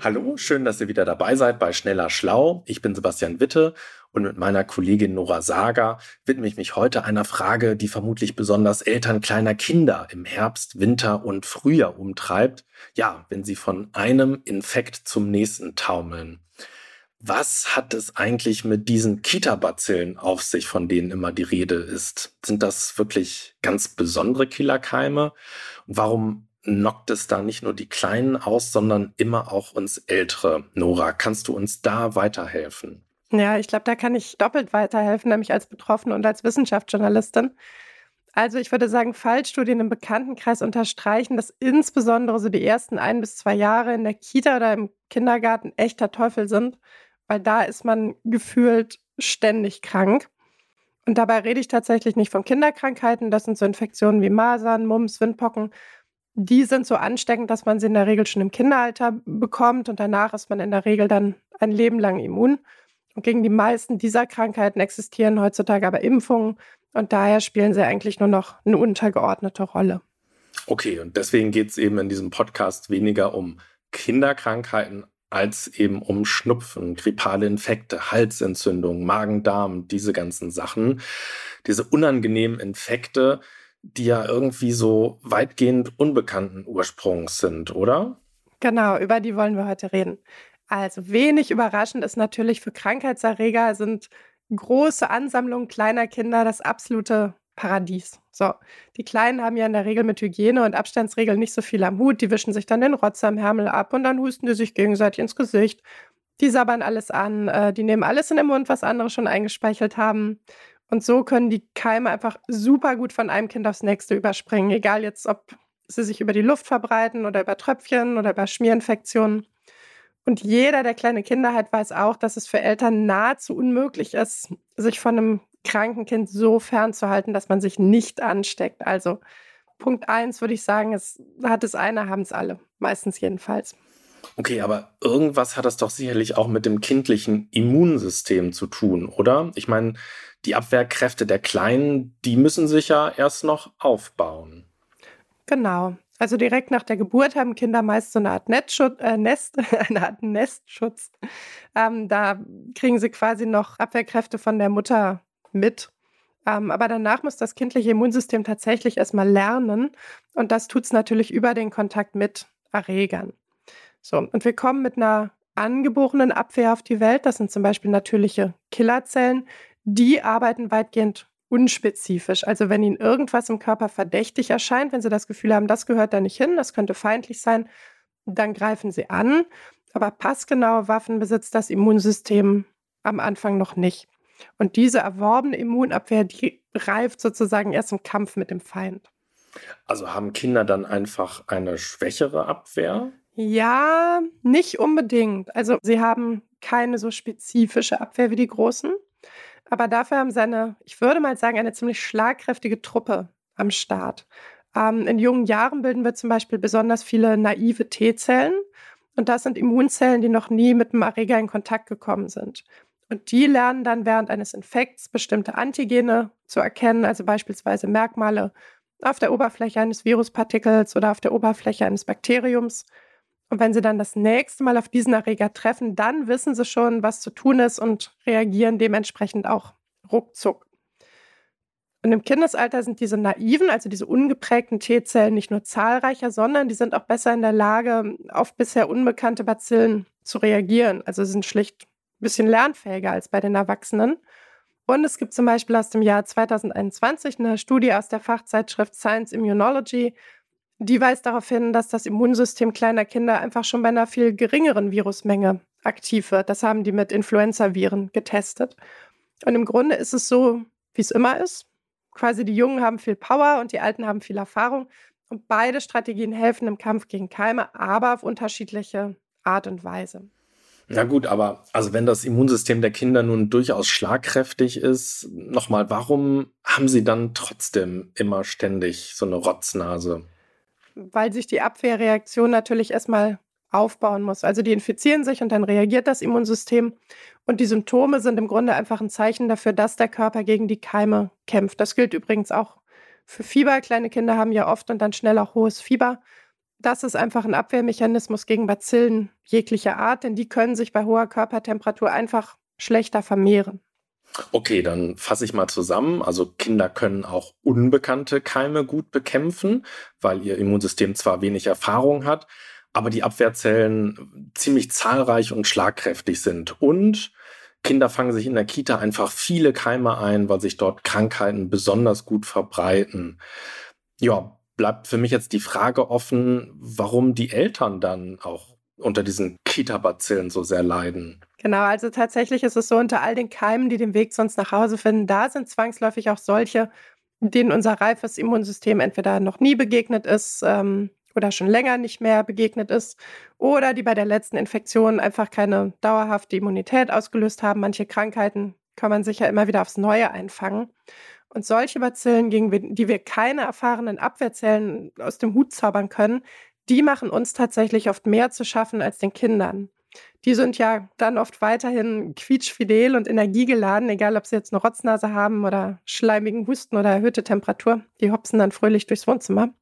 Hallo, schön, dass ihr wieder dabei seid bei Schneller Schlau. Ich bin Sebastian Witte und mit meiner Kollegin Nora Sager widme ich mich heute einer Frage, die vermutlich besonders Eltern kleiner Kinder im Herbst, Winter und Frühjahr umtreibt. Ja, wenn sie von einem Infekt zum nächsten taumeln. Was hat es eigentlich mit diesen Kita-Bazillen auf sich, von denen immer die Rede ist? Sind das wirklich ganz besondere Killerkeime? Und warum knockt es da nicht nur die Kleinen aus, sondern immer auch uns Ältere? Nora, kannst du uns da weiterhelfen? Ja, ich glaube, da kann ich doppelt weiterhelfen, nämlich als Betroffene und als Wissenschaftsjournalistin. Also ich würde sagen, Fallstudien im Bekanntenkreis unterstreichen, dass insbesondere so die ersten ein bis zwei Jahre in der Kita oder im Kindergarten echter Teufel sind weil da ist man gefühlt ständig krank. Und dabei rede ich tatsächlich nicht von Kinderkrankheiten. Das sind so Infektionen wie Masern, Mumps, Windpocken. Die sind so ansteckend, dass man sie in der Regel schon im Kinderalter bekommt und danach ist man in der Regel dann ein Leben lang immun. Und gegen die meisten dieser Krankheiten existieren heutzutage aber Impfungen und daher spielen sie eigentlich nur noch eine untergeordnete Rolle. Okay, und deswegen geht es eben in diesem Podcast weniger um Kinderkrankheiten als eben um Schnupfen, grippale Infekte, Halsentzündung, Magen-Darm, diese ganzen Sachen. Diese unangenehmen Infekte, die ja irgendwie so weitgehend unbekannten Ursprungs sind, oder? Genau, über die wollen wir heute reden. Also wenig überraschend ist natürlich für Krankheitserreger sind große Ansammlungen kleiner Kinder das absolute Paradies. So, die Kleinen haben ja in der Regel mit Hygiene und Abstandsregeln nicht so viel am Hut. Die wischen sich dann den Rotz am Hermel ab und dann husten die sich gegenseitig ins Gesicht. Die sabbern alles an, äh, die nehmen alles in den Mund, was andere schon eingespeichelt haben. Und so können die Keime einfach super gut von einem Kind aufs nächste überspringen, egal jetzt, ob sie sich über die Luft verbreiten oder über Tröpfchen oder über Schmierinfektionen. Und jeder, der kleine Kinder hat, weiß auch, dass es für Eltern nahezu unmöglich ist, sich von einem kranken Kind so fernzuhalten, dass man sich nicht ansteckt. Also Punkt eins würde ich sagen, es hat es eine, haben es alle. Meistens jedenfalls. Okay, aber irgendwas hat das doch sicherlich auch mit dem kindlichen Immunsystem zu tun, oder? Ich meine, die Abwehrkräfte der Kleinen, die müssen sich ja erst noch aufbauen. Genau. Also direkt nach der Geburt haben Kinder meist so eine Art äh, Nest, eine Art Nestschutz. Ähm, da kriegen sie quasi noch Abwehrkräfte von der Mutter mit. Ähm, aber danach muss das kindliche Immunsystem tatsächlich erstmal lernen. Und das tut es natürlich über den Kontakt mit Erregern. So, und wir kommen mit einer angeborenen Abwehr auf die Welt. Das sind zum Beispiel natürliche Killerzellen. Die arbeiten weitgehend unspezifisch. Also wenn ihnen irgendwas im Körper verdächtig erscheint, wenn sie das Gefühl haben, das gehört da nicht hin, das könnte feindlich sein, dann greifen sie an. Aber passgenaue Waffen besitzt das Immunsystem am Anfang noch nicht. Und diese erworbene Immunabwehr, die reift sozusagen erst im Kampf mit dem Feind. Also haben Kinder dann einfach eine schwächere Abwehr? Ja, nicht unbedingt. Also sie haben keine so spezifische Abwehr wie die Großen, aber dafür haben sie eine, ich würde mal sagen, eine ziemlich schlagkräftige Truppe am Start. Ähm, in jungen Jahren bilden wir zum Beispiel besonders viele naive T-Zellen. Und das sind Immunzellen, die noch nie mit dem Erreger in Kontakt gekommen sind. Und die lernen dann während eines Infekts bestimmte Antigene zu erkennen, also beispielsweise Merkmale auf der Oberfläche eines Viruspartikels oder auf der Oberfläche eines Bakteriums. Und wenn sie dann das nächste Mal auf diesen Erreger treffen, dann wissen sie schon, was zu tun ist und reagieren dementsprechend auch ruckzuck. Und im Kindesalter sind diese naiven, also diese ungeprägten T-Zellen nicht nur zahlreicher, sondern die sind auch besser in der Lage, auf bisher unbekannte Bazillen zu reagieren. Also sie sind schlicht bisschen lernfähiger als bei den Erwachsenen. Und es gibt zum Beispiel aus dem Jahr 2021 eine Studie aus der Fachzeitschrift Science Immunology, die weist darauf hin, dass das Immunsystem kleiner Kinder einfach schon bei einer viel geringeren Virusmenge aktiv wird. Das haben die mit Influenza-Viren getestet. Und im Grunde ist es so, wie es immer ist. Quasi die Jungen haben viel Power und die Alten haben viel Erfahrung. Und beide Strategien helfen im Kampf gegen Keime, aber auf unterschiedliche Art und Weise. Na gut, aber also wenn das Immunsystem der Kinder nun durchaus schlagkräftig ist, nochmal, warum haben sie dann trotzdem immer ständig so eine Rotznase? Weil sich die Abwehrreaktion natürlich erstmal aufbauen muss. Also die infizieren sich und dann reagiert das Immunsystem. Und die Symptome sind im Grunde einfach ein Zeichen dafür, dass der Körper gegen die Keime kämpft. Das gilt übrigens auch für Fieber. Kleine Kinder haben ja oft und dann schnell auch hohes Fieber. Das ist einfach ein Abwehrmechanismus gegen Bazillen jeglicher Art, denn die können sich bei hoher Körpertemperatur einfach schlechter vermehren. Okay, dann fasse ich mal zusammen. Also Kinder können auch unbekannte Keime gut bekämpfen, weil ihr Immunsystem zwar wenig Erfahrung hat, aber die Abwehrzellen ziemlich zahlreich und schlagkräftig sind. Und Kinder fangen sich in der Kita einfach viele Keime ein, weil sich dort Krankheiten besonders gut verbreiten. Ja, bleibt für mich jetzt die Frage offen, warum die Eltern dann auch unter diesen Kita-Bazillen so sehr leiden. Genau, also tatsächlich ist es so, unter all den Keimen, die den Weg sonst nach Hause finden, da sind zwangsläufig auch solche, denen unser reifes Immunsystem entweder noch nie begegnet ist ähm, oder schon länger nicht mehr begegnet ist oder die bei der letzten Infektion einfach keine dauerhafte Immunität ausgelöst haben. Manche Krankheiten kann man sich ja immer wieder aufs Neue einfangen. Und solche Bazillen, gegen die wir keine erfahrenen Abwehrzellen aus dem Hut zaubern können, die machen uns tatsächlich oft mehr zu schaffen als den Kindern. Die sind ja dann oft weiterhin quietschfidel und energiegeladen, egal ob sie jetzt eine Rotznase haben oder schleimigen Husten oder erhöhte Temperatur. Die hopsen dann fröhlich durchs Wohnzimmer.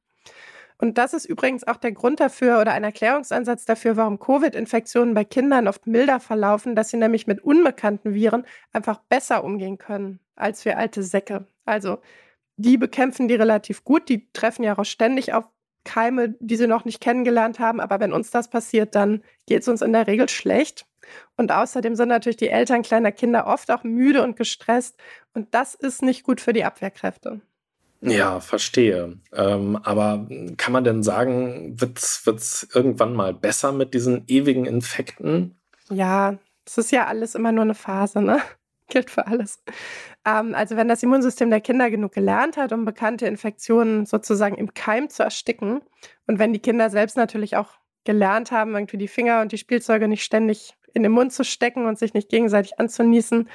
Und das ist übrigens auch der Grund dafür oder ein Erklärungsansatz dafür, warum Covid-Infektionen bei Kindern oft milder verlaufen, dass sie nämlich mit unbekannten Viren einfach besser umgehen können als wir alte Säcke. Also die bekämpfen die relativ gut, die treffen ja auch ständig auf Keime, die sie noch nicht kennengelernt haben. Aber wenn uns das passiert, dann geht es uns in der Regel schlecht. Und außerdem sind natürlich die Eltern kleiner Kinder oft auch müde und gestresst. Und das ist nicht gut für die Abwehrkräfte. Ja, verstehe. Ähm, aber kann man denn sagen, wird es irgendwann mal besser mit diesen ewigen Infekten? Ja, es ist ja alles immer nur eine Phase, ne? Gilt für alles. Ähm, also wenn das Immunsystem der Kinder genug gelernt hat, um bekannte Infektionen sozusagen im Keim zu ersticken und wenn die Kinder selbst natürlich auch gelernt haben, irgendwie die Finger und die Spielzeuge nicht ständig in den Mund zu stecken und sich nicht gegenseitig anzunießen,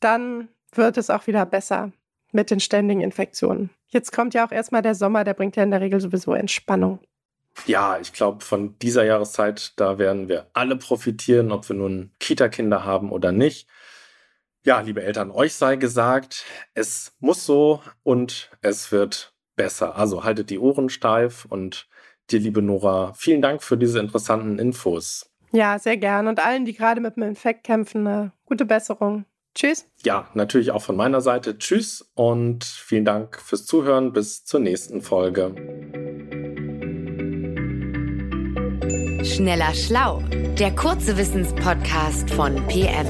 dann wird es auch wieder besser mit den ständigen Infektionen. Jetzt kommt ja auch erstmal der Sommer, der bringt ja in der Regel sowieso Entspannung. Ja, ich glaube, von dieser Jahreszeit, da werden wir alle profitieren, ob wir nun Kita-Kinder haben oder nicht. Ja, liebe Eltern, euch sei gesagt, es muss so und es wird besser. Also haltet die Ohren steif und dir, liebe Nora, vielen Dank für diese interessanten Infos. Ja, sehr gern. Und allen, die gerade mit dem Infekt kämpfen, eine gute Besserung. Tschüss. Ja, natürlich auch von meiner Seite. Tschüss und vielen Dank fürs Zuhören. Bis zur nächsten Folge. Schneller Schlau, der kurze Wissenspodcast von PM.